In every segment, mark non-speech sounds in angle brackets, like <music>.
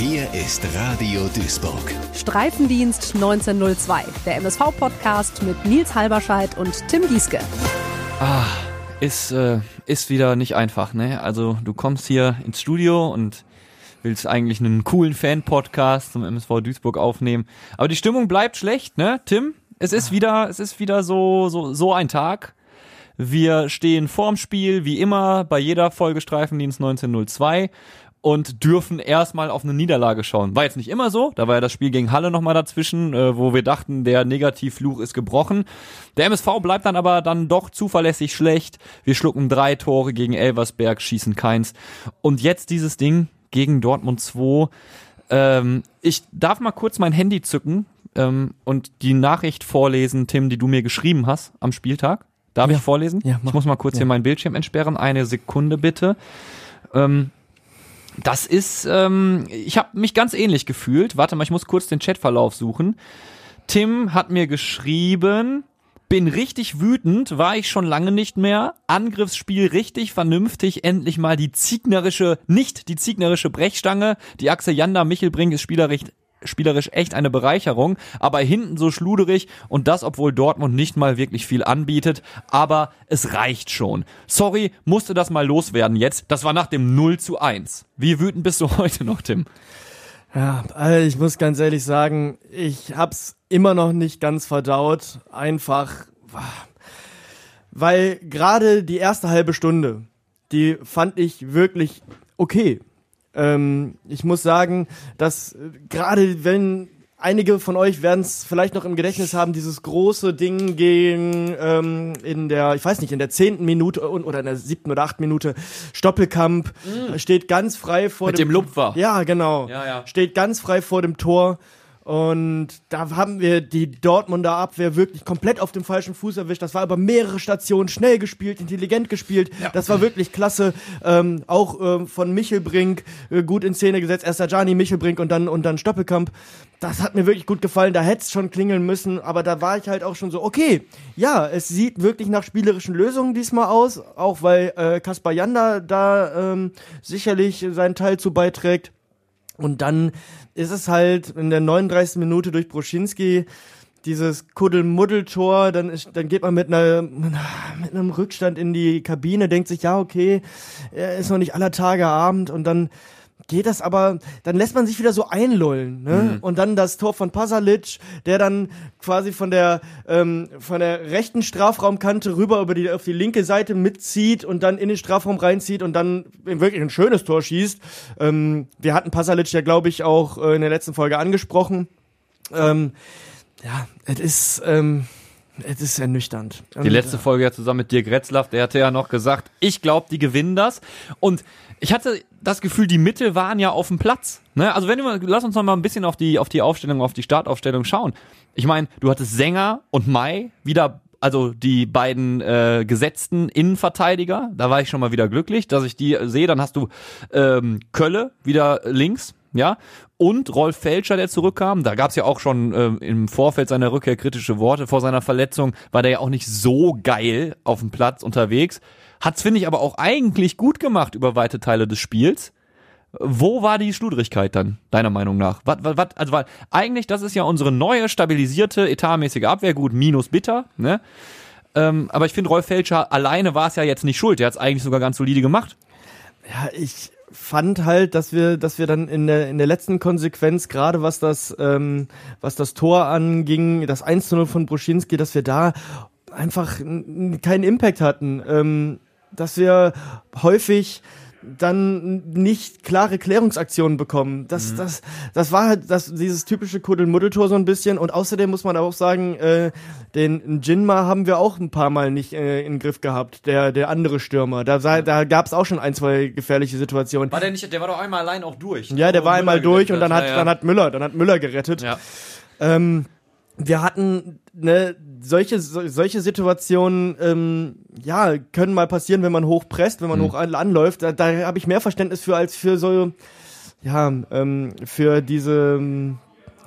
Hier ist Radio Duisburg. Streifendienst 1902, der MSV-Podcast mit Nils Halberscheid und Tim Gieske. Ah, ist, äh, ist wieder nicht einfach, ne? Also du kommst hier ins Studio und willst eigentlich einen coolen Fan-Podcast zum MSV Duisburg aufnehmen. Aber die Stimmung bleibt schlecht, ne, Tim? Es ist wieder, es ist wieder so, so, so ein Tag. Wir stehen vorm Spiel, wie immer, bei jeder Folge Streifendienst 1902 und dürfen erstmal auf eine Niederlage schauen. War jetzt nicht immer so, da war ja das Spiel gegen Halle nochmal dazwischen, äh, wo wir dachten, der Negativfluch ist gebrochen. Der MSV bleibt dann aber dann doch zuverlässig schlecht. Wir schlucken drei Tore gegen Elversberg, schießen keins. Und jetzt dieses Ding gegen Dortmund 2. Ähm, ich darf mal kurz mein Handy zücken ähm, und die Nachricht vorlesen, Tim, die du mir geschrieben hast am Spieltag. Darf Ja. ich vorlesen? Ja, mach. ich muss mal kurz Ja. hier meinen Bildschirm entsperren. Eine Sekunde bitte. Ähm, das ist, ähm, ich habe mich ganz ähnlich gefühlt. Warte mal, ich muss kurz den Chatverlauf suchen. Tim hat mir geschrieben, bin richtig wütend, war ich schon lange nicht mehr. Angriffsspiel richtig vernünftig, endlich mal die ziegnerische, nicht die ziegnerische Brechstange. Die Achse Janda Michelbrink ist spielerisch, spielerisch echt eine Bereicherung, aber hinten so schluderig und das, obwohl Dortmund nicht mal wirklich viel anbietet, aber es reicht schon. Sorry, musste das mal loswerden jetzt. Das war nach dem 0 zu 1. Wie wütend bist du <laughs> heute noch, Tim? Ja, also ich muss ganz ehrlich sagen, ich hab's immer noch nicht ganz verdaut. Einfach, weil gerade die erste halbe Stunde, die fand ich wirklich okay. Ähm, ich muss sagen, dass äh, gerade wenn einige von euch werden es vielleicht noch im Gedächtnis haben, dieses große Ding gegen ähm, in der, ich weiß nicht, in der zehnten Minute oder in der siebten oder achten Minute Stoppelkamp steht ganz frei vor Mit dem dem Lupfer. Ja, genau. Ja, ja. Steht ganz frei vor dem Tor. Und da haben wir die Dortmunder Abwehr wirklich komplett auf dem falschen Fuß erwischt. Das war über mehrere Stationen schnell gespielt, intelligent gespielt. Das war wirklich klasse. Ähm, auch ähm, von Michelbrink äh, gut in Szene gesetzt. Erst Gianni Michelbrink und dann und dann Stoppelkamp. Das hat mir wirklich gut gefallen. Da hätte es schon klingeln müssen, aber da war ich halt auch schon so, okay, ja, es sieht wirklich nach spielerischen Lösungen diesmal aus, auch weil äh, Kaspar Janda da ähm, sicherlich seinen Teil zu beiträgt. Und dann ist es halt in der 39. Minute durch Broschinski dieses Kuddelmuddeltor, dann ist, dann geht man mit einer mit einem Rückstand in die Kabine, denkt sich, ja, okay, ist noch nicht aller Tage Abend und dann geht das aber, dann lässt man sich wieder so einlullen, ne? Und dann das Tor von Pasalic, der dann quasi von der ähm, von der rechten Strafraumkante rüber über die auf die linke Seite mitzieht und dann in den Strafraum reinzieht und dann wirklich ein schönes Tor schießt. Ähm, wir hatten Pasalic ja, glaube ich, auch äh, in der letzten Folge angesprochen. Ähm, ja, es ist ähm, es ist ernüchternd. Die letzte Folge ja zusammen mit Dirk Retzlaff, der hatte ja noch gesagt, ich glaube, die gewinnen das. Und ich hatte das Gefühl, die Mittel waren ja auf dem Platz. Ne? Also wenn wir, lass uns noch mal ein bisschen auf die, auf die Aufstellung, auf die Startaufstellung schauen. Ich meine, du hattest Sänger und Mai wieder, also die beiden äh, gesetzten Innenverteidiger. Da war ich schon mal wieder glücklich, dass ich die sehe. Dann hast du ähm, Kölle wieder links, ja, und Rolf Felscher, der zurückkam. Da gab's ja auch schon ähm, im Vorfeld seiner Rückkehr kritische Worte. Vor seiner Verletzung war der ja auch nicht so geil auf dem Platz unterwegs. Hat's, finde ich, aber auch eigentlich gut gemacht über weite Teile des Spiels. Wo war die Schludrigkeit dann, deiner Meinung nach? Was, was, was, also, weil eigentlich, das ist ja unsere neue, stabilisierte, etatmäßige Abwehr, gut, minus bitter, ne? Ähm, aber ich finde, Rolf Felscher alleine war es ja jetzt nicht schuld. Der hat's eigentlich sogar ganz solide gemacht. Ja, ich fand halt, dass wir, dass wir dann in der, in der letzten Konsequenz, gerade was das, ähm, was das Tor anging, das 1 zu 0 von Bruschinski, dass wir da einfach keinen Impact hatten. Ähm, dass wir häufig dann nicht klare Klärungsaktionen bekommen. Das, das, das war halt das, dieses typische Kuddelmuddeltor so ein bisschen. Und außerdem muss man auch sagen, äh, den Jinma haben wir auch ein paar Mal nicht äh, in den Griff gehabt. Der, der andere Stürmer. Da, da gab es auch schon ein, zwei gefährliche Situationen. War der nicht, der war doch einmal allein auch durch. Ja, der war einmal durch und dann hat, dann hat Müller, dann hat Müller gerettet. ja. Ähm, wir hatten ne, solche so, solche Situationen, ähm, ja, können mal passieren, wenn man hoch presst, wenn man hoch an, anläuft. Da, da habe ich mehr Verständnis für als für so, ja, ähm, für diese, ähm,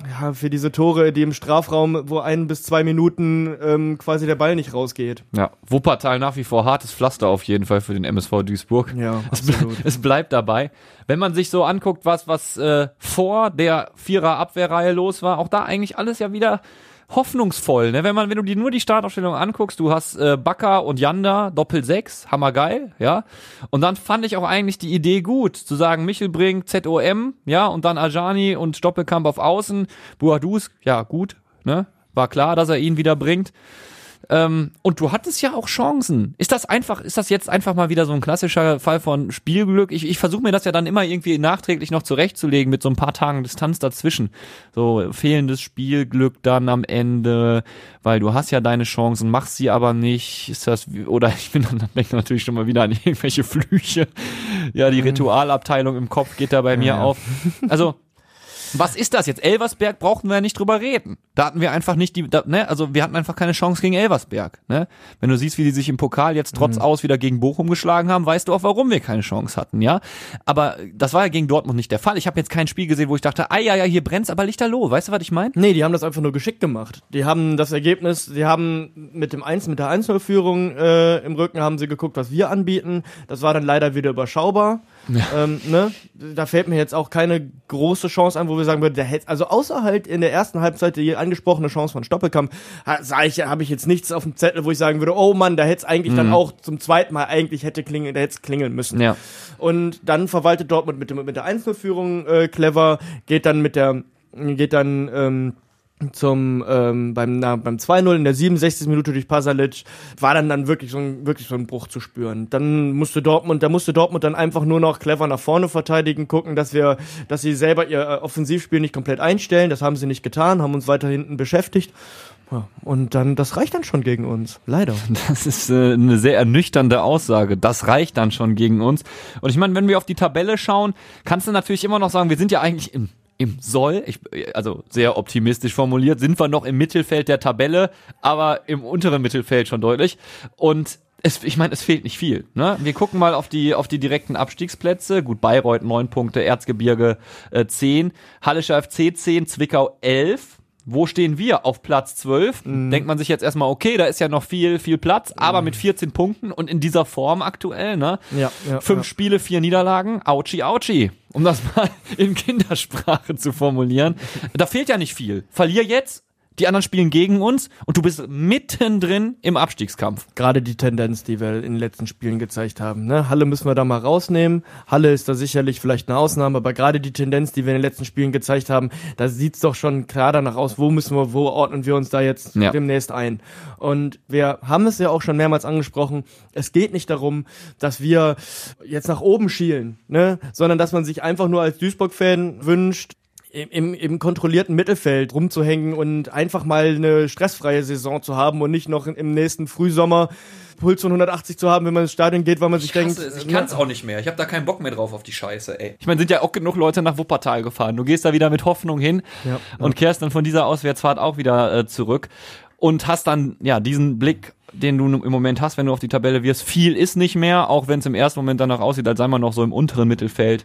ja, für diese Tore, die im Strafraum, wo ein bis zwei Minuten ähm, quasi der Ball nicht rausgeht. Ja, Wuppertal nach wie vor hartes Pflaster auf jeden Fall für den MSV Duisburg. Ja, es, ble <laughs> es bleibt dabei. Wenn man sich so anguckt, was, was äh, vor der Vierer Abwehrreihe los war, auch da eigentlich alles ja wieder hoffnungsvoll, ne? Wenn man, wenn du dir nur die Startaufstellung anguckst, du hast äh, Bakker und Janda, Doppel 6, hammergeil, ja. Und dann fand ich auch eigentlich die Idee gut, zu sagen, Michel bringt ZOM, ja, und dann Ajani und Stoppelkamp auf Außen, Buadus, ja, gut, ne? War klar, dass er ihn wieder bringt. Ähm, und du hattest ja auch Chancen. Ist das einfach, ist das jetzt einfach mal wieder so ein klassischer Fall von Spielglück? Ich, ich versuche mir das ja dann immer irgendwie nachträglich noch zurechtzulegen mit so ein paar Tagen Distanz dazwischen. So fehlendes Spielglück dann am Ende, weil du hast ja deine Chancen, machst sie aber nicht. Ist das, oder <laughs> ich bin dann, denke natürlich schon mal wieder an irgendwelche Flüche. Ja, die mhm. Ritualabteilung im Kopf geht da bei mir ja. auf. Also, was ist das jetzt? Elversberg brauchten wir ja nicht drüber reden. Da hatten wir einfach nicht die, da, ne, also wir hatten einfach keine Chance gegen Elversberg. Ne? Wenn du siehst, wie die sich im Pokal jetzt trotz mhm. aus wieder gegen Bochum geschlagen haben, weißt du auch, warum wir keine Chance hatten, ja. Aber das war ja gegen Dortmund nicht der Fall. Ich habe jetzt kein Spiel gesehen, wo ich dachte, ah ja, ja, hier brennt's aber lichterloh. Weißt du, was ich meine? Nee, die haben das einfach nur geschickt gemacht. Die haben das Ergebnis, die haben mit dem 1, mit der 1-0-Führung äh, im Rücken haben sie geguckt, was wir anbieten. Das war dann leider wieder überschaubar. Ja. Ähm, ne? Da fällt mir jetzt auch keine große Chance an, wo wir sagen würden, der hätte, also außer halt in der ersten Halbzeit die angesprochene Chance von Stoppelkamp, sage ich, habe ich jetzt nichts auf dem Zettel, wo ich sagen würde, oh Mann, da hätte es eigentlich mhm. dann auch zum zweiten Mal eigentlich hätte klingeln, da hätte es klingeln müssen. Ja. Und dann verwaltet Dortmund mit, mit der Einzelführung äh, clever, geht dann mit der, geht dann ähm, zum ähm, beim na, beim 2-0 in der 67. Minute durch Pasalic war dann dann wirklich so ein wirklich so ein Bruch zu spüren. Dann musste Dortmund, da musste Dortmund dann einfach nur noch clever nach vorne verteidigen, gucken, dass wir dass sie selber ihr äh, Offensivspiel nicht komplett einstellen, das haben sie nicht getan, haben uns weiter hinten beschäftigt. Ja, und dann, das reicht dann schon gegen uns. Leider. <laughs> Das ist äh, eine sehr ernüchternde Aussage. Das reicht dann schon gegen uns. Und ich meine, wenn wir auf die Tabelle schauen, kannst du natürlich immer noch sagen, wir sind ja eigentlich im im Soll, ich, also sehr optimistisch formuliert, sind wir noch im Mittelfeld der Tabelle, aber im unteren Mittelfeld schon deutlich. Und es, ich meine, es fehlt nicht viel. Ne? Wir gucken mal auf die, auf die direkten Abstiegsplätze. Gut, Bayreuth neun Punkte, Erzgebirge äh, 10, Hallischer FC 10, Zwickau 11. Wo stehen wir? Auf Platz 12. Mhm. Denkt man sich jetzt erstmal, okay, da ist ja noch viel, viel Platz, aber mhm. mit 14 Punkten und in dieser Form aktuell, ne? Ja, ja Fünf ja. Spiele, vier Niederlagen. Auchi, Auchi. Um das <laughs> mal in Kindersprache zu formulieren. Da fehlt ja nicht viel. Verlier jetzt, die anderen spielen gegen uns und du bist mittendrin im Abstiegskampf. Gerade die Tendenz, die wir in den letzten Spielen gezeigt haben. Ne? Halle müssen wir da mal rausnehmen. Halle ist da sicherlich vielleicht eine Ausnahme, aber gerade die Tendenz, die wir in den letzten Spielen gezeigt haben, da sieht's doch schon klar danach aus, wo müssen wir, wo ordnen wir uns da jetzt ja. demnächst ein. Und wir haben es ja auch schon mehrmals angesprochen, es geht nicht darum, dass wir jetzt nach oben schielen, ne? sondern dass man sich einfach nur als Duisburg-Fan wünscht, im, im kontrollierten Mittelfeld rumzuhängen und einfach mal eine stressfreie Saison zu haben und nicht noch im nächsten Frühsommer Puls von 180 zu haben, wenn man ins Stadion geht, weil man sich ich denkt. Es, ich kann es auch nicht mehr. Ich habe da keinen Bock mehr drauf auf die Scheiße, ey. Ich meine, sind ja auch genug Leute nach Wuppertal gefahren. Du gehst da wieder mit Hoffnung hin ja, und kehrst dann von dieser Auswärtsfahrt auch wieder äh, zurück und hast dann ja diesen Blick den du im Moment hast, wenn du auf die Tabelle wirst. Viel ist nicht mehr, auch wenn es im ersten Moment danach aussieht, als sei man noch so im unteren Mittelfeld.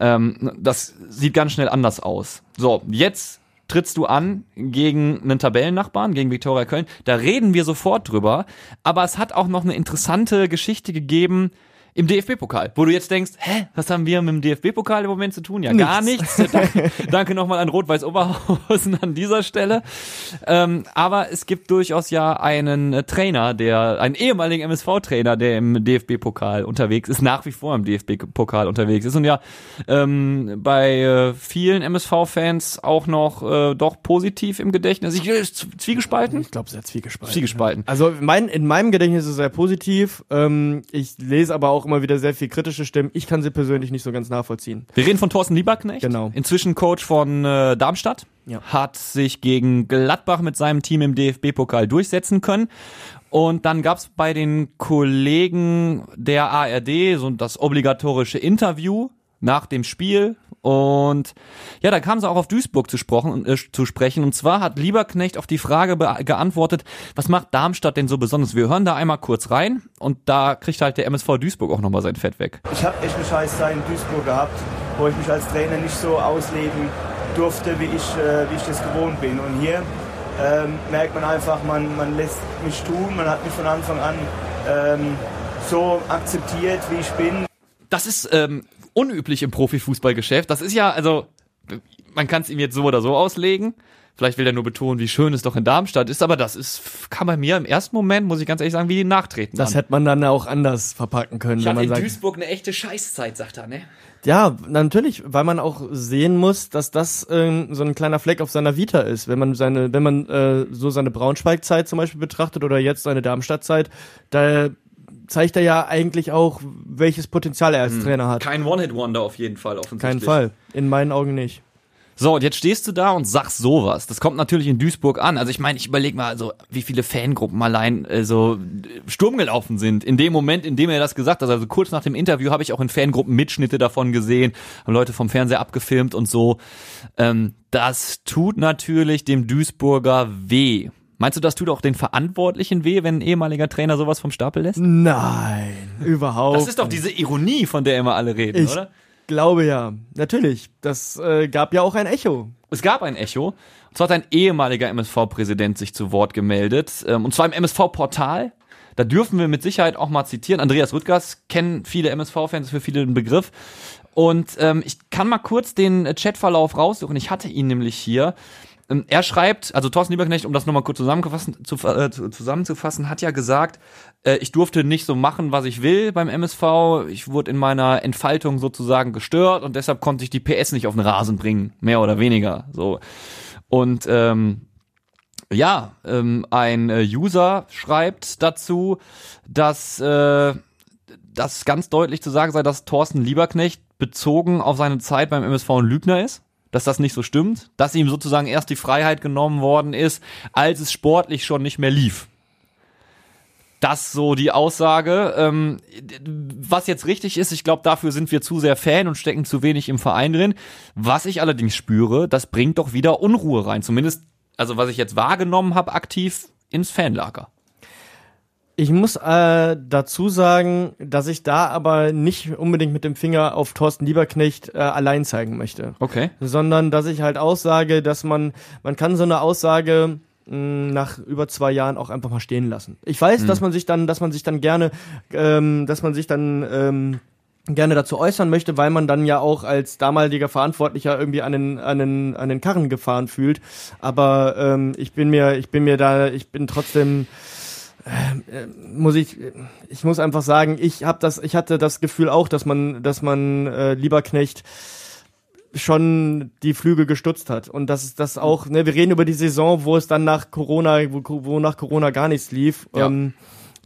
Ähm, das sieht ganz schnell anders aus. So, jetzt trittst du an gegen einen Tabellennachbarn, gegen Viktoria Köln. Da reden wir sofort drüber. Aber es hat auch noch eine interessante Geschichte gegeben, im DFB-Pokal, wo du jetzt denkst, hä, was haben wir mit dem DFB-Pokal im Moment zu tun? Ja, nichts. gar nichts. danke, <laughs> danke nochmal an Rot-Weiß Oberhausen an dieser Stelle. Ähm, aber es gibt durchaus ja einen äh, Trainer, der, einen ehemaligen MSV-Trainer, der im DFB-Pokal unterwegs ist, nach wie vor im DFB-Pokal unterwegs ist und ja ähm, bei äh, vielen MSV-Fans auch noch äh, doch positiv im Gedächtnis. Ich, äh, zwiegespalten? Ich glaube, sehr zwiegespalten. Zwiegespalten. Also mein, in meinem Gedächtnis ist es sehr positiv. Ähm, ich lese aber auch immer wieder sehr viel kritische Stimmen. Ich kann sie persönlich nicht so ganz nachvollziehen. Wir reden von Thorsten Lieberknecht. Genau. Inzwischen Coach von äh, Darmstadt. Ja. Hat sich gegen Gladbach mit seinem Team im DFB-Pokal durchsetzen können. Und dann gab's bei den Kollegen der ARD so das obligatorische Interview nach dem Spiel und ja, da kam sie auch auf Duisburg zu, sprochen, äh, zu sprechen. Und zwar hat Lieberknecht auf die Frage geantwortet, was macht Darmstadt denn so besonders? Wir hören da einmal kurz rein und da kriegt halt der MSV Duisburg auch nochmal sein Fett weg. Ich habe echt eine scheiß Zeit in Duisburg gehabt, wo ich mich als Trainer nicht so ausleben durfte, wie ich, äh, wie ich das gewohnt bin. Und hier ähm, merkt man einfach, man, man lässt mich tun, man hat mich von Anfang an ähm, so akzeptiert, wie ich bin. Das ist ähm, unüblich im Profifußballgeschäft. Das ist ja, also, man kann es ihm jetzt so oder so auslegen. Vielleicht will er nur betonen, wie schön es doch in Darmstadt ist, aber das ist, kann bei mir im ersten Moment, muss ich ganz ehrlich sagen, wie die nachtreten. Das an. hätte man dann auch anders verpacken können. ich wenn hatte man in sagt, Duisburg eine echte Scheißzeit, sagt er, ne? Ja, natürlich, weil man auch sehen muss, dass das ähm, so ein kleiner Fleck auf seiner Vita ist. Wenn man seine, wenn man äh, so seine Braunschweig-Zeit zum Beispiel betrachtet oder jetzt seine Darmstadt-Zeit, da zeigt er ja eigentlich auch, welches Potenzial er als Trainer hat. Kein One-Hit-Wonder auf jeden Fall, offensichtlich. Kein Fall. In meinen Augen nicht. So, und jetzt stehst du da und sagst sowas. Das kommt natürlich in Duisburg an. Also ich meine, ich überlege mal, also wie viele Fangruppen allein äh, so Sturm gelaufen sind. In dem Moment, in dem er das gesagt hat, also kurz nach dem Interview habe ich auch in Fangruppen Mitschnitte davon gesehen, haben Leute vom Fernseher abgefilmt und so. Ähm, das tut natürlich dem Duisburger weh. Meinst du, das tut auch den Verantwortlichen weh, wenn ein ehemaliger Trainer sowas vom Stapel lässt? Nein, <laughs> überhaupt. Das ist doch diese Ironie, von der immer alle reden, Ich oder? glaube ja. Natürlich. Das äh, gab ja auch ein Echo. Es gab ein Echo. Und zwar hat ein ehemaliger MSV-Präsident sich zu Wort gemeldet. ähm, Und zwar im MSV-Portal. Da dürfen wir mit Sicherheit auch mal zitieren. Andreas Rüttgers kennen viele MSV-Fans, ist für viele ein Begriff. Und ähm, ich kann mal kurz den Chatverlauf raussuchen. Ich hatte ihn nämlich hier. Ähm, Er schreibt, also Thorsten Lieberknecht, um das nochmal kurz zusammenzufassen, zu, äh, zu- zusammenzufassen, hat ja gesagt, äh, ich durfte nicht so machen, was ich will beim MSV. Ich wurde in meiner Entfaltung sozusagen gestört und deshalb konnte ich die PS nicht auf den Rasen bringen, mehr oder weniger. So und ähm, ja, ähm, ein äh, User schreibt dazu, dass äh, das ganz deutlich zu sagen sei, dass Thorsten Lieberknecht bezogen auf seine Zeit beim MSV ein Lügner ist, dass das nicht so stimmt, dass ihm sozusagen erst die Freiheit genommen worden ist, als es sportlich schon nicht mehr lief. Das so die Aussage. Ähm, was jetzt richtig ist, ich glaube, dafür sind wir zu sehr Fan und stecken zu wenig im Verein drin. Was ich allerdings spüre, das bringt doch wieder Unruhe rein. Zumindest, also was ich jetzt wahrgenommen habe, aktiv ins Fanlager. Ich muss äh, dazu sagen, dass ich da aber nicht unbedingt mit dem Finger auf Thorsten Lieberknecht äh, allein zeigen möchte. Okay. Sondern dass ich halt aussage, dass man, man kann so eine Aussage mh, nach über zwei Jahren auch einfach mal stehen lassen. Ich weiß, dass man sich dann, dass man sich dann gerne, ähm, dass man sich dann ähm, gerne dazu äußern möchte, weil man dann ja auch als damaliger Verantwortlicher irgendwie an den, an den, an den Karren gefahren fühlt. Aber ähm, ich bin mir, ich bin mir da, ich bin trotzdem muss ich ich muss einfach sagen, ich habe das ich hatte das Gefühl auch, dass man dass man äh, Lieberknecht schon die Flügel gestutzt hat und dass das auch ne wir reden über die Saison, wo es dann nach Corona wo, wo nach Corona gar nichts lief. Ja. Ähm,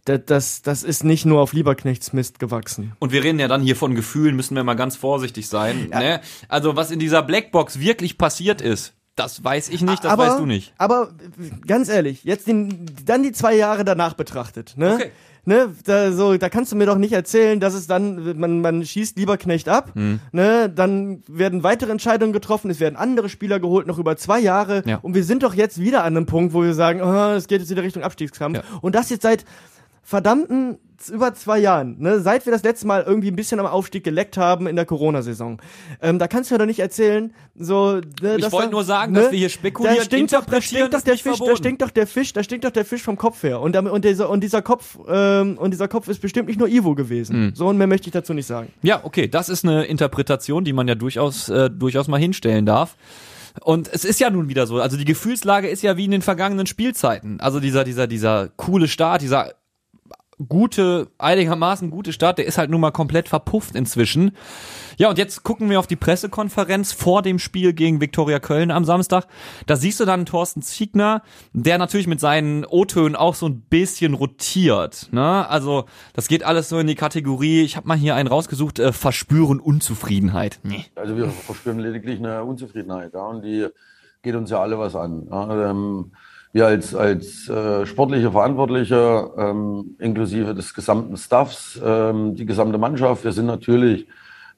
da- das, das ist nicht nur auf Lieberknechts Mist gewachsen. Und wir reden ja dann hier von Gefühlen, müssen wir mal ganz vorsichtig sein. Ne? Also was in dieser Blackbox wirklich passiert ist, das weiß ich nicht, das aber, weißt du nicht. Aber ganz ehrlich, jetzt den, dann die zwei Jahre danach betrachtet, ne? Okay. Ne, da, so, da kannst du mir doch nicht erzählen, dass es dann, man, man schießt lieber Knecht ab, Hm. ne, dann werden weitere Entscheidungen getroffen, es werden andere Spieler geholt, noch über zwei Jahre, Ja. und wir sind doch jetzt wieder an einem Punkt, wo wir sagen, oh, es geht jetzt wieder Richtung Abstiegskampf, Ja. und das jetzt seit verdammten über zwei Jahren, ne, seit wir das letzte Mal irgendwie ein bisschen am Aufstieg geleckt haben in der Corona-Saison. Ähm, da kannst du mir doch nicht erzählen, so. Ne, Ich wollte nur sagen, ne, dass wir hier spekulieren, Da stinkt doch, da stinkt doch der Fisch, da stinkt doch der Fisch, da stinkt doch der Fisch vom Kopf her. Und, und dieser und dieser Kopf ähm, und dieser Kopf ist bestimmt nicht nur Ivo gewesen. Hm. So und mehr möchte ich dazu nicht sagen. Ja, okay, das ist eine Interpretation, die man ja durchaus, äh, durchaus mal hinstellen darf. Und es ist ja nun wieder so, also die Gefühlslage ist ja wie in den vergangenen Spielzeiten. Also dieser, dieser, dieser coole Start, dieser gute, einigermaßen gute Start, der ist halt nun mal komplett verpufft inzwischen. Ja, und jetzt gucken wir auf die Pressekonferenz vor dem Spiel gegen Viktoria Köln am Samstag. Da siehst du dann Thorsten Ziegner, der natürlich mit seinen O-Tönen auch so ein bisschen rotiert. Ne? Also das geht alles so in die Kategorie, ich habe mal hier einen rausgesucht, äh, Verspüren Unzufriedenheit. Nee. Also wir verspüren lediglich eine Unzufriedenheit, ja, und die geht uns ja alle was an. Ja. Ähm, wir als, als äh, sportliche Verantwortliche, ähm, inklusive des gesamten Staffs, ähm, die gesamte Mannschaft, wir sind natürlich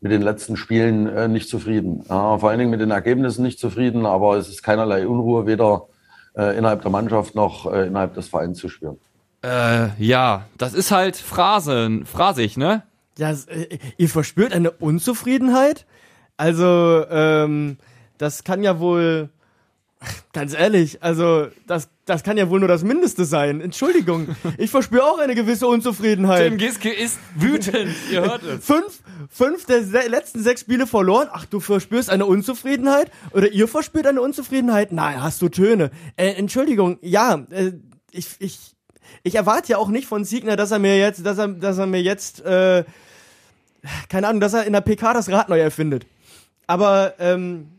mit den letzten Spielen äh, nicht zufrieden. Ja, vor allen Dingen mit den Ergebnissen nicht zufrieden, aber es ist keinerlei Unruhe weder äh, innerhalb der Mannschaft noch äh, innerhalb des Vereins zu spüren. Äh, ja, das ist halt Phrasen, phrasig, ne? Ja, äh, ihr verspürt eine Unzufriedenheit? Also, ähm, das kann ja wohl, ganz ehrlich, also das, das kann ja wohl nur das Mindeste sein. Entschuldigung, ich verspüre auch eine gewisse Unzufriedenheit. Tim Giske ist wütend, ihr hört es. Fünf, fünf der se letzten sechs Spiele verloren. Ach, du verspürst eine Unzufriedenheit? Oder ihr verspürt eine Unzufriedenheit? Nein, hast du Töne. Äh, Entschuldigung, ja, äh, ich, ich, ich erwarte ja auch nicht von Siegner, dass er mir jetzt, dass er, dass er mir jetzt, äh, keine Ahnung, dass er in der PK das Rad neu erfindet. Aber ähm,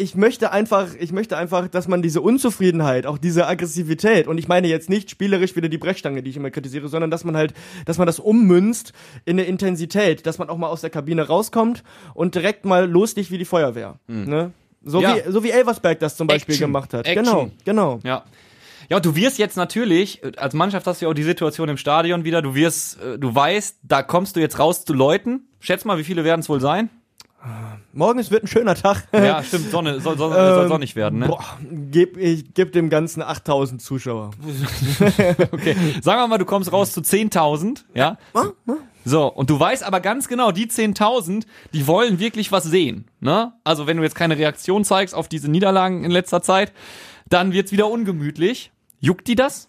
ich möchte einfach, ich möchte einfach, dass man diese Unzufriedenheit, auch diese Aggressivität, und ich meine jetzt nicht spielerisch wieder die Brechstange, die ich immer kritisiere, sondern dass man halt, dass man das ummünzt in eine Intensität, dass man auch mal aus der Kabine rauskommt und direkt mal loslegt wie die Feuerwehr. Ne? So, Ja. wie, so wie Elversberg das zum Beispiel Action. gemacht hat. Action. Genau, genau. Ja. Ja, du wirst jetzt natürlich, als Mannschaft hast du ja auch die Situation im Stadion wieder, du wirst, äh, du weißt, da kommst du jetzt raus zu Leuten. Schätz mal, wie viele werden es wohl sein? Morgen es wird ein schöner Tag. Ja, stimmt, Sonne, soll, soll, soll Ähm, sonnig werden, ne? Boah, geb, ich geb dem Ganzen 8000 Zuschauer. <laughs> Okay. Sagen wir mal, du kommst raus zu 10.000, ja? So, und du weißt aber ganz genau, die 10.000, die wollen wirklich was sehen, ne? Also, wenn du jetzt keine Reaktion zeigst auf diese Niederlagen in letzter Zeit, dann wird's wieder ungemütlich. Juckt die das?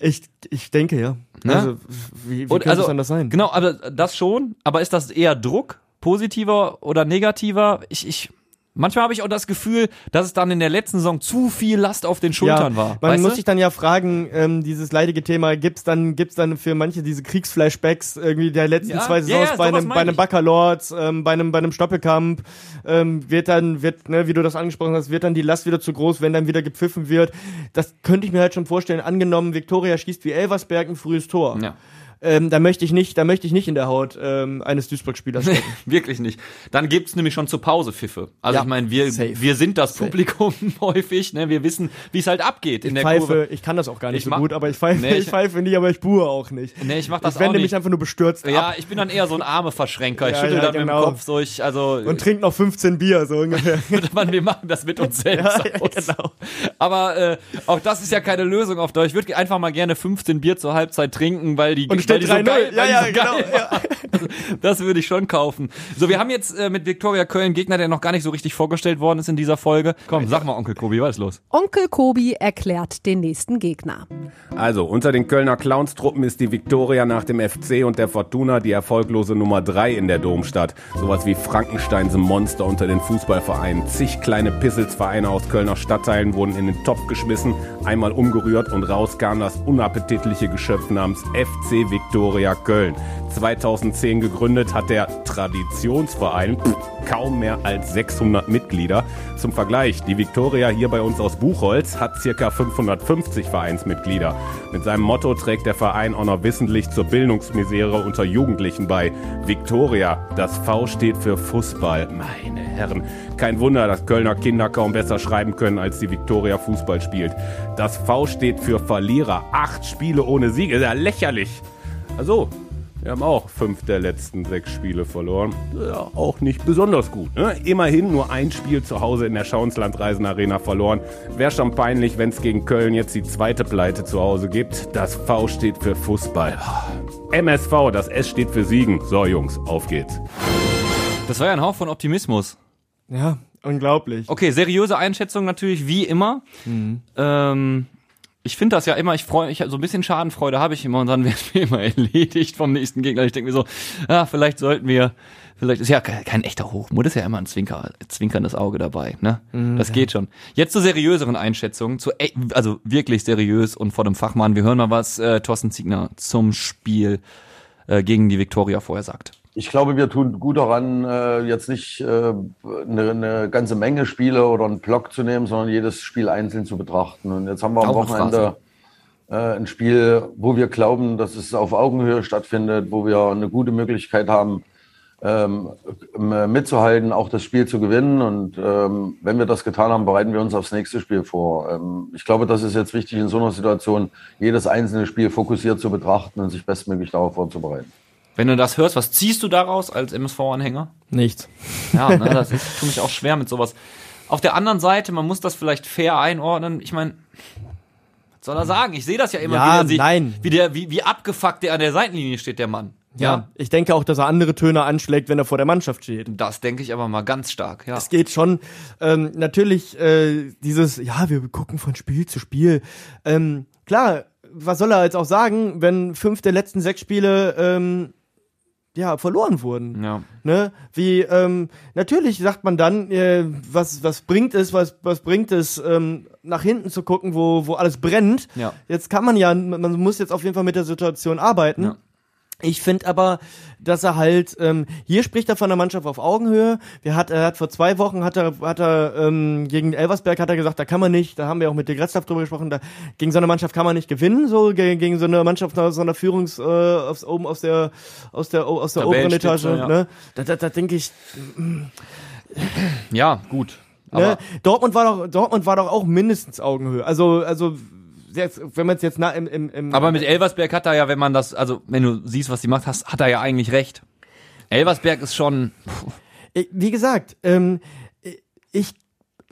Ich, ich denke, ja. Ne? Also, wie, wie Und könnte es anders sein? Genau, aber das schon. Aber ist das eher Druck, positiver oder negativer? Ich, ich, manchmal habe ich auch das Gefühl, dass es dann in der letzten Saison zu viel Last auf den Schultern war. Man weißt muss du? sich dann ja fragen, ähm, dieses leidige Thema, gibt's dann, gibt's dann für manche diese Kriegsflashbacks irgendwie der letzten Ja, zwei ja, Saisons ja, bei einem, bei einem. Bacalords, ähm, bei einem, bei einem Stoppelkamp, ähm, wird dann, wird, ne, wie du das angesprochen hast, wird dann die Last wieder zu groß, wenn dann wieder gepfiffen wird. Das könnte ich mir halt schon vorstellen. Angenommen, Viktoria schießt wie Elversberg ein frühes Tor. Ja. Ähm, da möchte ich nicht, da möchte ich nicht in der Haut ähm, eines Duisburg-Spielers stecken. <laughs> Wirklich nicht. Dann gibt's nämlich schon zur Pause Pfiffe. Also Ja, ich meine, wir, safe. wir sind das Safe. Publikum <laughs> häufig, ne? Wir wissen, wie es halt abgeht in der pfeife, Kurve. ich kann das auch gar nicht Ich so mach- gut, aber ich pfeife, Nee, ich- <laughs> ich pfeife nie, aber ich buhe auch nicht. Nee, ich mach das ich wende auch mich nicht. einfach nur bestürzt Ja, ab ich bin dann eher so ein arme Verschränker. Ich Ja, schüttel ja, dann mit genau. dem Kopf so, ich, also und trinke noch 15 Bier, so ungefähr. Mann, wir machen das mit uns selbst aus. genau. Aber äh, auch das ist ja keine Lösung auf Dauer. Ich würde einfach mal gerne 15 Bier zur Halbzeit trinken, weil die, steht die so 3-0. geil, Ja, ja, so genau, ja. <laughs> Das würde ich schon kaufen. So, wir haben jetzt äh, mit Viktoria Köln einen Gegner, der noch gar nicht so richtig vorgestellt worden ist in dieser Folge. Komm, sag mal, Onkel Kobi, was ist los? Onkel Kobi erklärt den nächsten Gegner. Also, unter den Kölner Clownstruppen ist die Viktoria nach dem FC und der Fortuna die erfolglose Nummer 3 in der Domstadt. Sowas wie Frankensteins Monster unter den Fußballvereinen. Zig kleine Pisselsvereine aus Kölner Stadtteilen wurden in den Topf geschmissen, einmal umgerührt und raus kam das unappetitliche Geschöpf namens FC Viktoria Köln. 2010 gegründet hat der Traditionsverein kaum mehr als 600 Mitglieder. Zum Vergleich, die Viktoria hier bei uns aus Buchholz hat circa 550 Vereinsmitglieder. Mit seinem Motto trägt der Verein auch noch wissentlich zur Bildungsmisere unter Jugendlichen bei. Viktoria, das V steht für Fußball. Meine Herren, kein Wunder, dass Kölner Kinder kaum besser schreiben können, als die Viktoria Fußball spielt. Das V steht für Verlierer. Acht Spiele ohne Sieg, ist ja lächerlich. Also, wir haben auch fünf der letzten sechs Spiele verloren. Ja, auch nicht besonders gut. Ne? Immerhin nur ein Spiel zu Hause in der Schauenslandreisen Arena verloren. Wäre schon peinlich, wenn es gegen Köln jetzt die zweite Pleite zu Hause gibt. Das V steht für Fußball. MSV, das S steht für Siegen. So, Jungs, auf geht's. Das war ja ein Hauch von Optimismus. Ja, unglaublich. Okay, seriöse Einschätzung natürlich wie immer. Ähm, ich finde das ja immer, ich freue mich, so ein bisschen Schadenfreude habe ich immer und dann <laughs> wird mir immer erledigt vom nächsten Gegner. Ich denke mir so, ja, vielleicht sollten wir, vielleicht ist ja kein, echter Hochmut, ist ja immer ein Zwinker, zwinkerndes Auge dabei, ne? das geht schon. Jetzt zu seriöseren Einschätzungen, zu, also wirklich seriös und vor dem Fachmann. Wir hören mal, was äh, Thorsten Ziegner zum Spiel äh, gegen die Viktoria vorher sagt. Ich glaube, wir tun gut daran, äh, jetzt nicht äh, eine, ganze Menge Spiele oder einen Block zu nehmen, sondern jedes Spiel einzeln zu betrachten. Und jetzt haben wir am Wochenende äh, ein Spiel, wo wir glauben, dass es auf Augenhöhe stattfindet, wo wir eine gute Möglichkeit haben, ähm, mitzuhalten, auch das Spiel zu gewinnen. Und ähm, wenn wir das getan haben, bereiten wir uns aufs nächste Spiel vor. Ähm, ich glaube, das ist jetzt wichtig in so einer Situation, jedes einzelne Spiel fokussiert zu betrachten und sich bestmöglich darauf vorzubereiten. Wenn du das hörst, was ziehst du daraus als MSV-Anhänger? Nichts. Ja, ne, <laughs> das ist für mich auch schwer mit sowas. Auf der anderen Seite, man muss das vielleicht fair einordnen. Ich meine, was soll er sagen? Ich sehe das ja immer Ja, wieder, nein. wie der, wie, wie abgefuckt der an der Seitenlinie steht, der Mann. Ja, ich denke auch, dass er andere Töne anschlägt, wenn er vor der Mannschaft steht. Das denke ich aber mal ganz stark, ja. Es geht schon ähm, natürlich äh, dieses, ja, wir gucken von Spiel zu Spiel. Ähm, klar, was soll er jetzt auch sagen, wenn fünf der letzten sechs Spiele ähm, ja verloren wurden? Ja. Ne? Wie ähm, natürlich sagt man dann, äh, was was bringt es, was was bringt es, ähm, nach hinten zu gucken, wo wo alles brennt. Ja. Jetzt kann man ja, man muss jetzt auf jeden Fall mit der Situation arbeiten. Ja. Ich finde aber, dass er halt ähm, hier spricht er von der Mannschaft auf Augenhöhe. Wir hat er hat vor zwei Wochen hat er hat er ähm, gegen Elversberg hat er gesagt, da kann man nicht. Da haben wir auch mit De Gretzlaff drüber gesprochen. Da gegen so eine Mannschaft kann man nicht gewinnen. So gegen, gegen so eine Mannschaft aus so einer Führungs äh, aus, oben aus der aus der aus der oberen Etage. Ja. Ne? Da, da, da denke ich, Ja, gut. Ne? Dortmund war doch Dortmund war doch auch mindestens Augenhöhe. Also also jetzt, wenn man es jetzt na, im, im, im Aber mit Elversberg hat er ja, wenn man das, also wenn du siehst, was die macht, hast, hat er ja eigentlich recht. Elversberg ist schon, Ich- wie gesagt, ähm, ich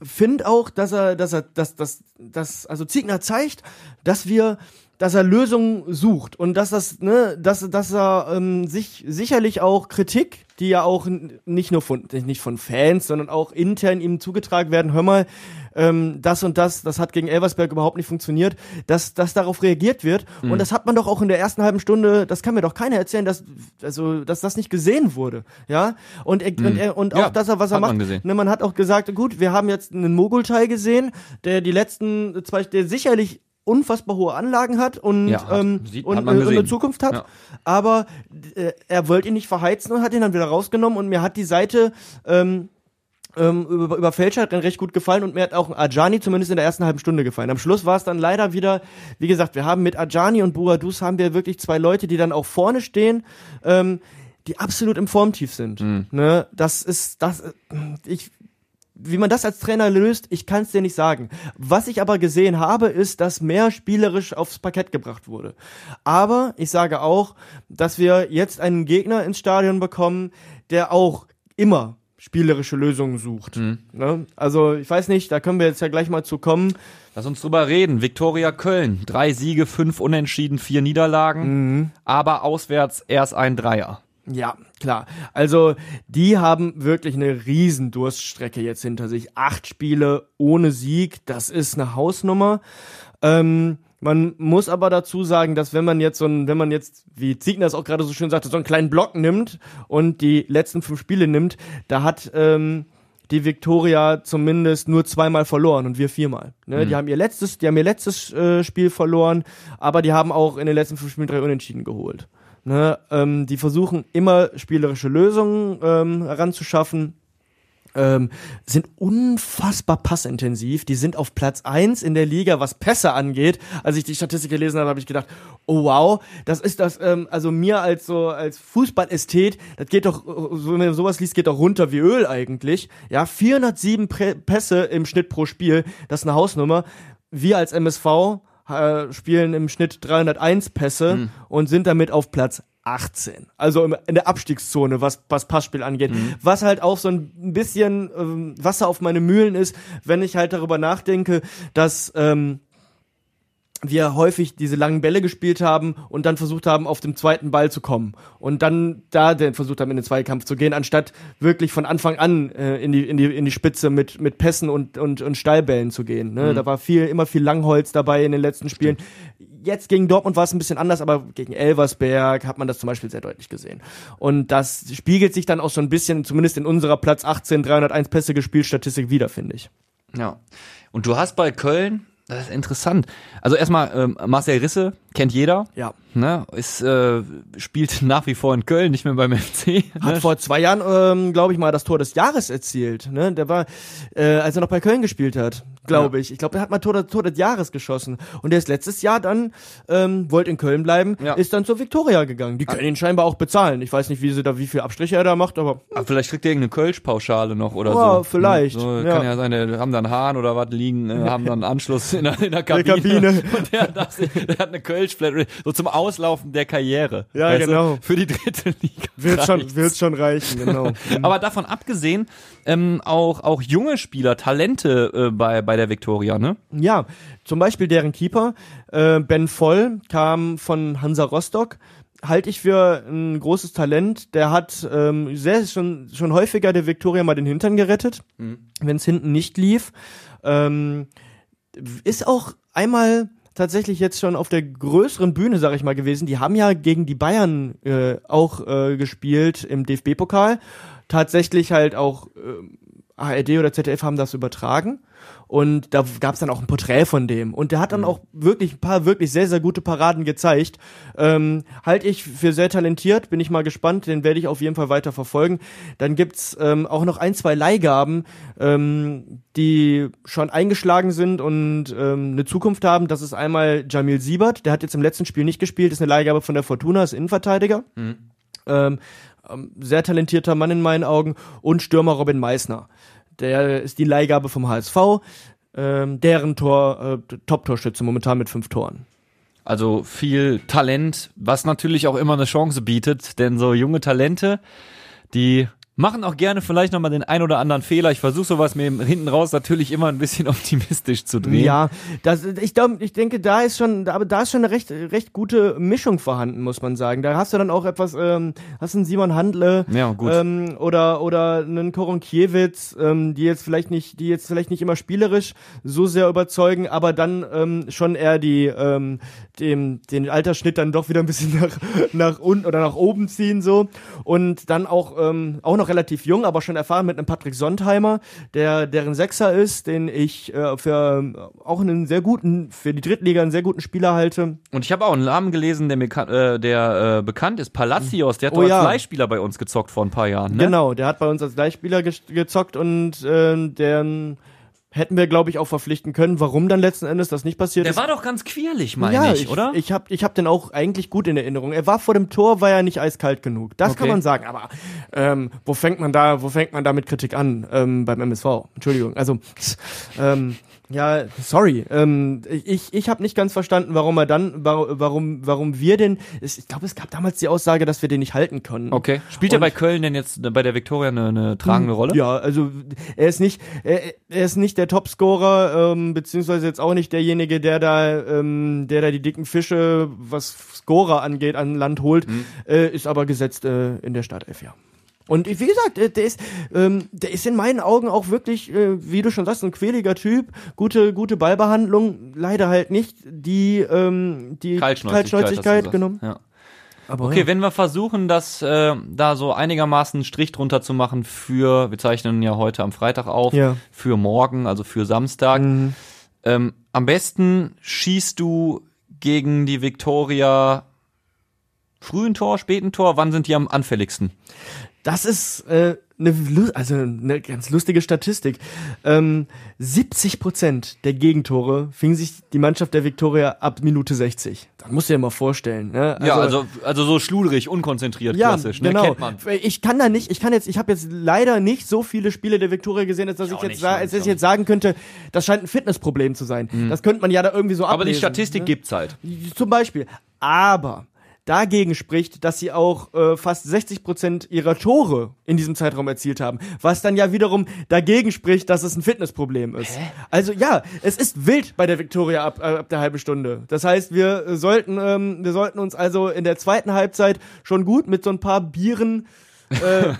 finde auch, dass er, dass er, dass, dass, dass, also Ziegner zeigt, dass wir, dass er Lösungen sucht und dass das, ne, dass, dass er ähm, sich sicherlich auch Kritik, die ja auch nicht nur von, nicht von Fans, sondern auch intern ihm zugetragen werden, hör mal, ähm, das und das, das hat gegen Elversberg überhaupt nicht funktioniert, dass, dass darauf reagiert wird. Und das hat man doch auch in der ersten halben Stunde, das kann mir doch keiner erzählen, dass, also, dass das nicht gesehen wurde. Ja. Und, er, und, er, und auch Ja, das, was er man macht. gesehen. Ne, man hat auch gesagt, gut, wir haben jetzt einen Mogultai gesehen, der die letzten zwei, der sicherlich unfassbar hohe Anlagen hat und, Ja, hat- ähm, sieht- und, und eine. Zukunft hat. Ja. Aber äh, er wollte ihn nicht verheizen und hat ihn dann wieder rausgenommen und mir hat die Seite ähm, ähm, über, über Fälscher hat dann recht gut gefallen und mir hat auch Ajani zumindest in der ersten halben Stunde gefallen. Am Schluss war es dann leider wieder, wie gesagt, wir haben mit Ajani und Buradus haben wir wirklich zwei Leute, die dann auch vorne stehen, ähm, die absolut im Formtief sind. Ne? Das ist, das, äh, ich, wie man das als Trainer löst, ich kann es dir nicht sagen. Was ich aber gesehen habe, ist, dass mehr spielerisch aufs Parkett gebracht wurde. Aber ich sage auch, dass wir jetzt einen Gegner ins Stadion bekommen, der auch immer spielerische Lösungen sucht. Ne? Also ich weiß nicht, da können wir jetzt ja gleich mal zu kommen. lass uns drüber reden. Viktoria Köln, drei Siege, fünf Unentschieden, vier Niederlagen, aber auswärts erst ein Dreier. Ja, klar. Also, die haben wirklich eine riesen Durststrecke jetzt hinter sich. Acht Spiele ohne Sieg, das ist eine Hausnummer. Ähm, man muss aber dazu sagen, dass wenn man jetzt so ein, wenn man jetzt, wie Ziegner es auch gerade so schön sagte, so einen kleinen Block nimmt und die letzten fünf Spiele nimmt, da hat ähm, die Victoria zumindest nur zweimal verloren und wir viermal. Ne? Die haben ihr letztes, die haben ihr letztes äh, Spiel verloren, aber die haben auch in den letzten fünf Spielen drei Unentschieden geholt. Ne? Ähm, die versuchen immer spielerische Lösungen ähm, heranzuschaffen. Ähm, sind unfassbar passintensiv. Die sind auf Platz eins in der Liga, was Pässe angeht. Als ich die Statistik gelesen habe, habe ich gedacht, oh wow, das ist das, ähm, also mir als so als Fußballästhet, das geht doch, wenn man sowas liest, geht doch runter wie Öl eigentlich. Ja, 407 Prä Pässe im Schnitt pro Spiel, das ist eine Hausnummer. Wir als MSV äh, spielen im Schnitt 301 Pässe und sind damit auf Platz 18. Also in der Abstiegszone, was, was Passspiel angeht. Was halt auch so ein bisschen ähm, Wasser auf meine Mühlen ist, wenn ich halt darüber nachdenke, dass ähm, wir häufig diese langen Bälle gespielt haben und dann versucht haben, auf dem zweiten Ball zu kommen. Und dann da versucht haben, in den Zweikampf zu gehen, anstatt wirklich von Anfang an äh, in, die, in, die, in die Spitze mit, mit Pässen und, und, und Steilbällen zu gehen. Ne? Da war viel, immer viel Langholz dabei in den letzten Spielen. Jetzt gegen Dortmund war es ein bisschen anders, aber gegen Elversberg hat man das zum Beispiel sehr deutlich gesehen. Und das spiegelt sich dann auch so ein bisschen, zumindest in unserer Platz 18, 301 Pässe gespielt Statistik wieder, finde ich. Ja. Und du hast bei Köln, das ist interessant. Also erstmal, ähm, Marcel Risse kennt jeder. Ja. Ne, ist, äh, spielt <laughs> nach wie vor in Köln, nicht mehr beim FC. Hat Ne? vor zwei Jahren, ähm, glaube ich mal, das Tor des Jahres erzielt. Ne? Der war, äh, als er noch bei Köln gespielt hat, glaube ich. Ich glaube, er hat mal Tor, Tor des Jahres geschossen. Und der ist letztes Jahr dann, ähm, wollte in Köln bleiben, Ja. ist dann zur Viktoria gegangen. Die können ihn scheinbar auch bezahlen. Ich weiß nicht, wie sie da, wie viel Abstriche er da macht, aber Ah, vielleicht kriegt er irgendeine Kölsch-Pauschale noch oder Ja, so. vielleicht, So, ja. Kann ja sein, der haben dann Hahn oder was liegen, äh, haben dann Anschluss in der, in der Kabine. Kabine. <laughs> Und der, hat das, der hat eine Kölsch-Flat, so zum Auslaufen der Karriere. Ja, Weißt du, genau. Für die dritte Liga. wird schon, wird schon reichen, genau. <laughs> Aber davon abgesehen, ähm, auch, auch junge Spieler, Talente äh, bei, bei der Viktoria, ne? Ja, zum Beispiel deren Keeper, äh, Ben Voll, kam von Hansa Rostock. halte ich für ein großes Talent. Der hat ähm, sehr schon schon häufiger der Viktoria mal den Hintern gerettet, wenn es hinten nicht lief. Ähm, ist auch einmal tatsächlich jetzt schon auf der größeren Bühne, sag ich mal, gewesen. Die haben ja gegen die Bayern äh, auch äh, gespielt im DFB-Pokal. Tatsächlich halt auch äh, ARD oder ZDF haben das übertragen. Und da gab es dann auch ein Porträt von dem. Und der hat dann auch wirklich ein paar wirklich sehr, sehr gute Paraden gezeigt. Ähm, halte ich für sehr talentiert, bin ich mal gespannt, den werde ich auf jeden Fall weiter verfolgen. Dann gibt's ähm, auch noch ein, zwei Leihgaben, ähm, die schon eingeschlagen sind und ähm, eine Zukunft haben. Das ist einmal Jamil Siebert, der hat jetzt im letzten Spiel nicht gespielt, ist eine Leihgabe von der Fortuna, ist Innenverteidiger. Ähm, ähm, sehr talentierter Mann in meinen Augen. Und Stürmer Robin Meissner. Der ist die Leihgabe vom HSV. Ähm, deren Tor, äh, Top-Torschütze momentan mit fünf Toren. Also viel Talent, was natürlich auch immer eine Chance bietet, denn so junge Talente, die machen auch gerne vielleicht nochmal den ein oder anderen Fehler. Ich versuche sowas mir hinten raus natürlich immer ein bisschen <laughs> optimistisch zu drehen. Ja, das, ich, glaub, ich denke, da ist schon, aber da ist schon eine recht, recht gute Mischung vorhanden, muss man sagen. Da hast du dann auch etwas, ähm, hast einen Simon Handle Ja, gut. Ähm, oder oder einen Koronkiewicz, ähm, die jetzt vielleicht nicht, die jetzt vielleicht nicht immer spielerisch so sehr überzeugen, aber dann ähm, schon eher die ähm, dem den Altersschnitt dann doch wieder ein bisschen <laughs> nach nach unten oder nach oben ziehen so und dann auch ähm, auch noch relativ jung, aber schon erfahren mit einem Patrick Sontheimer, der deren Sechser ist, den ich äh, für ähm, auch einen sehr guten für die Drittliga einen sehr guten Spieler halte. Und ich habe auch einen Namen gelesen, der, bekan äh, der äh, bekannt ist, Palacios, der hat Oh doch ja. als Leihspieler bei uns gezockt vor ein paar Jahren. Ne? Genau, der hat bei uns als Leihspieler ge gezockt und ähm, den hätten wir glaube ich auch verpflichten können. Warum dann letzten Endes das nicht passiert Der ist? war doch ganz quirlig, meine ja, ich, oder? Ich habe ich hab den auch eigentlich gut in Erinnerung. Er war vor dem Tor, war ja nicht eiskalt genug. Das kann Okay. man sagen. Aber ähm, wo fängt man da, wo fängt man da mit Kritik an ähm, beim MSV? Entschuldigung. Also <laughs> ähm, ja, sorry. Ähm, ich ich habe nicht ganz verstanden, warum er dann, wa- warum warum wir den. Ich glaube, es gab damals die Aussage, dass wir den nicht halten können. okay. Spielt er Und- bei Köln denn jetzt bei der Viktoria eine, eine tragende Rolle? Ja, also er ist nicht, er, er ist nicht der Topscorer, ähm, beziehungsweise jetzt auch nicht derjenige, der da, ähm, der da die dicken Fische, was Scorer angeht, an Land holt, äh, ist aber gesetzt äh, in der Startelf, ja. Und wie gesagt, der ist, ähm, der ist in meinen Augen auch wirklich, äh, wie du schon sagst, ein quäliger Typ, gute, gute Ballbehandlung, leider halt nicht die, ähm, die Kaltschnäuzigkeit, genommen. Ja. Aber Okay, ja. wenn wir versuchen, das äh, da so einigermaßen einen Strich drunter zu machen für, wir zeichnen ja heute am Freitag auf, Ja. für morgen, also für Samstag. Mhm. Ähm, am besten schießt du gegen die Viktoria frühen Tor, späten Tor, wann sind die am anfälligsten? Das ist äh, eine, also eine ganz lustige Statistik. Ähm, 70 Prozent der Gegentore fing sich die Mannschaft der Viktoria ab Minute 60. Das musst du dir mal vorstellen. Ne? ja, also, also so schludrig, unkonzentriert, ja, klassisch, ne? genau. Kennt man. Ich kann da nicht, ich kann jetzt, ich habe jetzt leider nicht so viele Spiele der Viktoria gesehen, als dass ich, auch jetzt, als ich jetzt sagen könnte, das scheint ein Fitnessproblem zu sein. Das könnte man ja da irgendwie so Mhm. Aber die ablesen, Statistik ne? gibt's halt. Zum Beispiel. Aber dagegen spricht, dass sie auch äh, fast 60 Prozent ihrer Tore in diesem Zeitraum erzielt haben. Was dann ja wiederum dagegen spricht, dass es ein Fitnessproblem ist. Also ja, es ist wild bei der Viktoria ab, äh, ab der halben Stunde. Das heißt, wir sollten, ähm, wir sollten uns also in der zweiten Halbzeit schon gut mit so ein paar Bieren äh,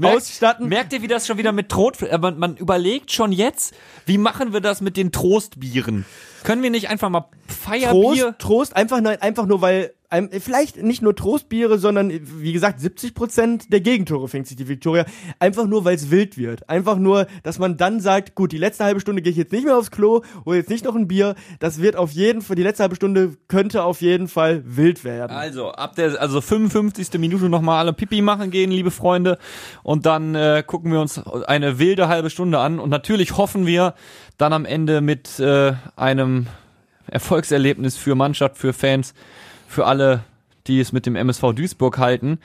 <laughs> <laughs> ausstatten. Merkt ihr, wie das schon wieder mit Trot, äh, man, man überlegt schon jetzt, wie machen wir das mit den Trostbieren? Können wir nicht einfach mal Feierbier? Trost, Trost, einfach nur, einfach nur, weil ähm, vielleicht nicht nur Trostbiere, sondern wie gesagt 70 Prozent der Gegentore fängt sich die Viktoria. Einfach nur, weil es wild wird. Einfach nur, dass man dann sagt, gut, die letzte halbe Stunde gehe ich jetzt nicht mehr aufs Klo, hole jetzt nicht noch ein Bier. Das wird auf jeden Fall, die letzte halbe Stunde könnte auf jeden Fall wild werden. Also, ab der also 55. Minute nochmal alle Pipi machen gehen, liebe Freunde. Und dann äh, gucken wir uns eine wilde halbe Stunde an. Und natürlich hoffen wir dann am Ende mit äh, einem Erfolgserlebnis für Mannschaft, für Fans, für alle, die es mit dem MSV Duisburg halten.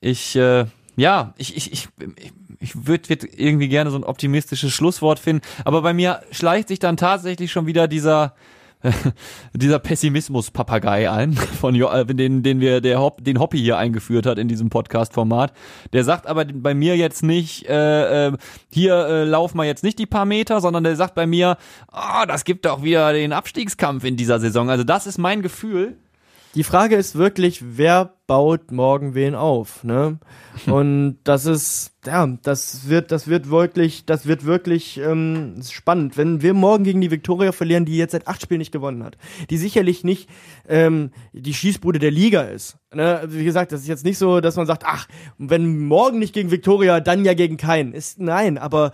Ich, äh, ja, ich, ich, ich, ich, ich würde würd irgendwie gerne so ein optimistisches Schlusswort finden. Aber bei mir schleicht sich dann tatsächlich schon wieder dieser <laughs> dieser Pessimismus-Papagei ein, <laughs> von äh, den, den wir, der Hop, den Hoppy hier eingeführt hat in diesem Podcast-Format. Der sagt aber bei mir jetzt nicht, äh, äh, hier äh, laufen wir jetzt nicht die paar Meter, sondern der sagt bei mir, ah, das gibt doch wieder den Abstiegskampf in dieser Saison. Also das ist mein Gefühl. Die Frage ist wirklich, wer baut morgen wen auf, ne? Und das ist, ja, das wird, das wird wirklich, das wird wirklich ähm, spannend. Wenn wir morgen gegen die Viktoria verlieren, die jetzt seit acht Spielen nicht gewonnen hat, die sicherlich nicht ähm, die Schießbude der Liga ist. Ne? Wie gesagt, das ist jetzt nicht so, dass man sagt, ach, wenn morgen nicht gegen Viktoria, dann ja gegen keinen. Ist nein, aber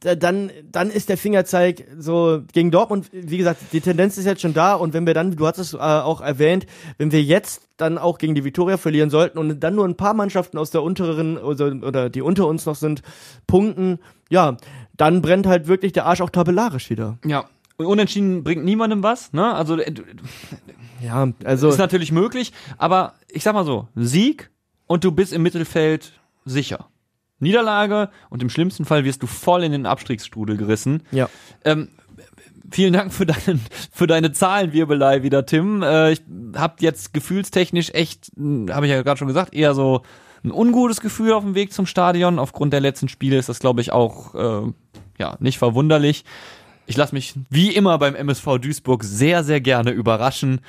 dann, dann ist der Fingerzeig so gegen Dortmund, wie gesagt, die Tendenz ist jetzt schon da und wenn wir dann, du hast es äh, auch erwähnt, wenn wir jetzt dann auch gegen die Viktoria verlieren sollten und dann nur ein paar Mannschaften aus der unteren oder, oder die unter uns noch sind, punkten, ja, dann brennt halt wirklich der Arsch auch tabellarisch wieder. Ja. Und unentschieden bringt niemandem was, ne? Also äh, Ja, also ist natürlich möglich, aber ich sag mal so, Sieg und du bist im Mittelfeld sicher. Niederlage und im schlimmsten Fall wirst du voll in den Abstiegsstrudel gerissen. ja. Ähm, vielen Dank für, deinen, für deine Zahlenwirbelei wieder, Tim. Äh, ich habe jetzt gefühlstechnisch echt, habe ich ja gerade schon gesagt, eher so ein ungutes Gefühl auf dem Weg zum Stadion. Aufgrund der letzten Spiele ist das, glaube ich, auch äh, ja nicht verwunderlich. Ich lasse mich wie immer beim MSV Duisburg sehr, sehr gerne überraschen.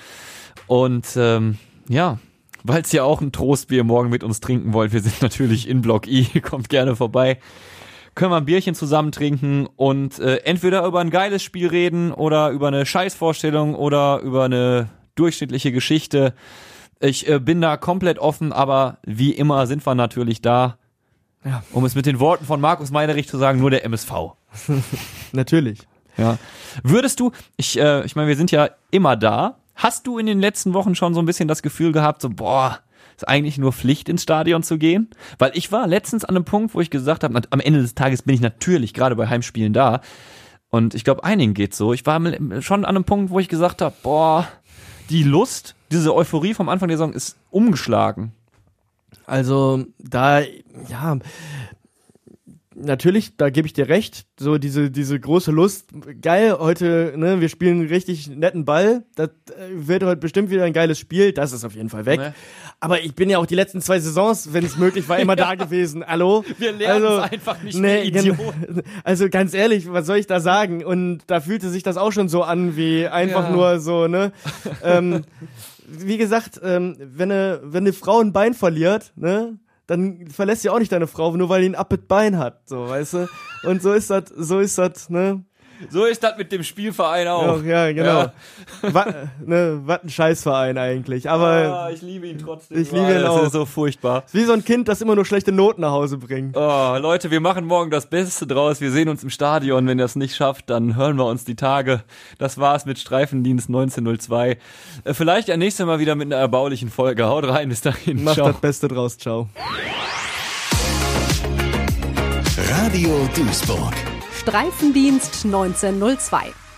Und ähm, ja, weil es ja auch ein Trostbier morgen mit uns trinken wollt, wir sind <laughs> natürlich in Block I, <laughs> kommt gerne vorbei können wir ein Bierchen zusammen trinken und äh, entweder über ein geiles Spiel reden oder über eine Scheißvorstellung oder über eine durchschnittliche Geschichte. Ich äh, bin da komplett offen, aber wie immer sind wir natürlich da, Ja. um es mit den Worten von Markus Meinerich zu sagen, nur der MSV. <laughs> Natürlich. Ja. Würdest du, ich, äh, ich meine, wir sind ja immer da. Hast du in den letzten Wochen schon so ein bisschen das Gefühl gehabt, so, boah, ist eigentlich nur Pflicht ins Stadion zu gehen? Weil ich war letztens an einem Punkt, wo ich gesagt habe, am Ende des Tages bin ich natürlich gerade bei Heimspielen da. Und ich glaube, einigen geht's so. Ich war schon an einem Punkt, wo ich gesagt habe, boah, die Lust, diese Euphorie vom Anfang der Saison ist umgeschlagen. Also da, ja, natürlich, da gebe ich dir recht. So diese, diese große Lust. Geil, heute, ne, wir spielen richtig netten Ball. Das äh, wird heute bestimmt wieder ein geiles Spiel. Das ist auf jeden Fall weg. Ne? Aber ich bin ja auch die letzten zwei Saisons, wenn es möglich war, immer <laughs> da gewesen. Hallo? Wir lernen es einfach nicht mehr, gen- Idioten. <laughs> Also ganz ehrlich, was soll ich da sagen? Und da fühlte sich das auch schon so an, wie einfach Ja. nur so, ne? ähm, <laughs> wie gesagt, ähm, wenn eine, wenn eine Frau ein Bein verliert, ne, dann verlässt sie auch nicht deine Frau, nur weil die ein appet Bein hat, so, weißt du? Und so ist das, so ist das, ne? So ist das mit dem Spielverein auch. Auch, ja, genau. <laughs> Wa ne, was ein Scheißverein eigentlich. Aber Ah, ich liebe ihn trotzdem. Ich liebe ihn das auch. ist so furchtbar. wie so ein Kind, das immer nur schlechte Noten nach Hause bringt. Oh, Leute, wir machen morgen das Beste draus. Wir sehen uns im Stadion. Wenn ihr es nicht schafft, dann hören wir uns die Tage. Das war's mit Streifendienst 1902. Äh, vielleicht ja nächstes Mal wieder mit einer erbaulichen Folge. Haut rein, bis dahin. Macht das Beste draus, ciao. Radio Duisburg. Streifendienst 1902.